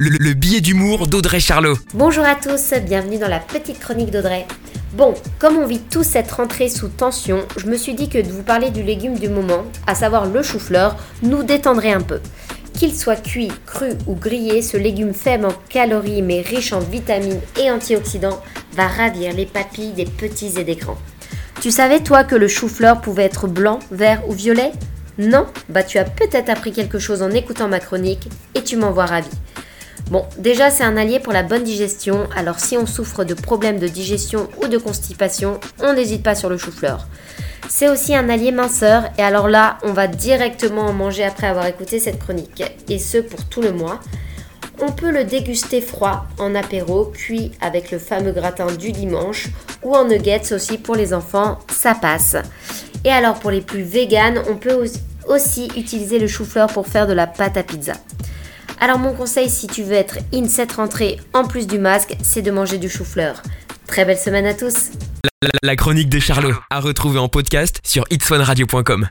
le, le billet d'humour d'Audrey Charlot. Bonjour à tous, bienvenue dans la petite chronique d'Audrey. Bon, comme on vit tous cette rentrée sous tension, je me suis dit que de vous parler du légume du moment, à savoir le chou-fleur, nous détendrait un peu. Qu'il soit cuit, cru ou grillé, ce légume faible en calories mais riche en vitamines et antioxydants va ravir les papilles des petits et des grands. Tu savais toi que le chou-fleur pouvait être blanc, vert ou violet? Non? Bah tu as peut-être appris quelque chose en écoutant ma chronique et tu m'envoies ravi. Bon, déjà c'est un allié pour la bonne digestion, alors si on souffre de problèmes de digestion ou de constipation, on n'hésite pas sur le chou-fleur. C'est aussi un allié minceur, et alors là, on va directement en manger après avoir écouté cette chronique, et ce pour tout le mois. On peut le déguster froid, en apéro, cuit avec le fameux gratin du dimanche, ou en nuggets aussi pour les enfants, ça passe. Et alors pour les plus véganes, on peut aussi utiliser le chou-fleur pour faire de la pâte à pizza. Alors mon conseil si tu veux être in cette rentrée en plus du masque, c'est de manger du chou-fleur. Très belle semaine à tous La, chronique de Charlot, à retrouver en podcast sur itswanradio.com.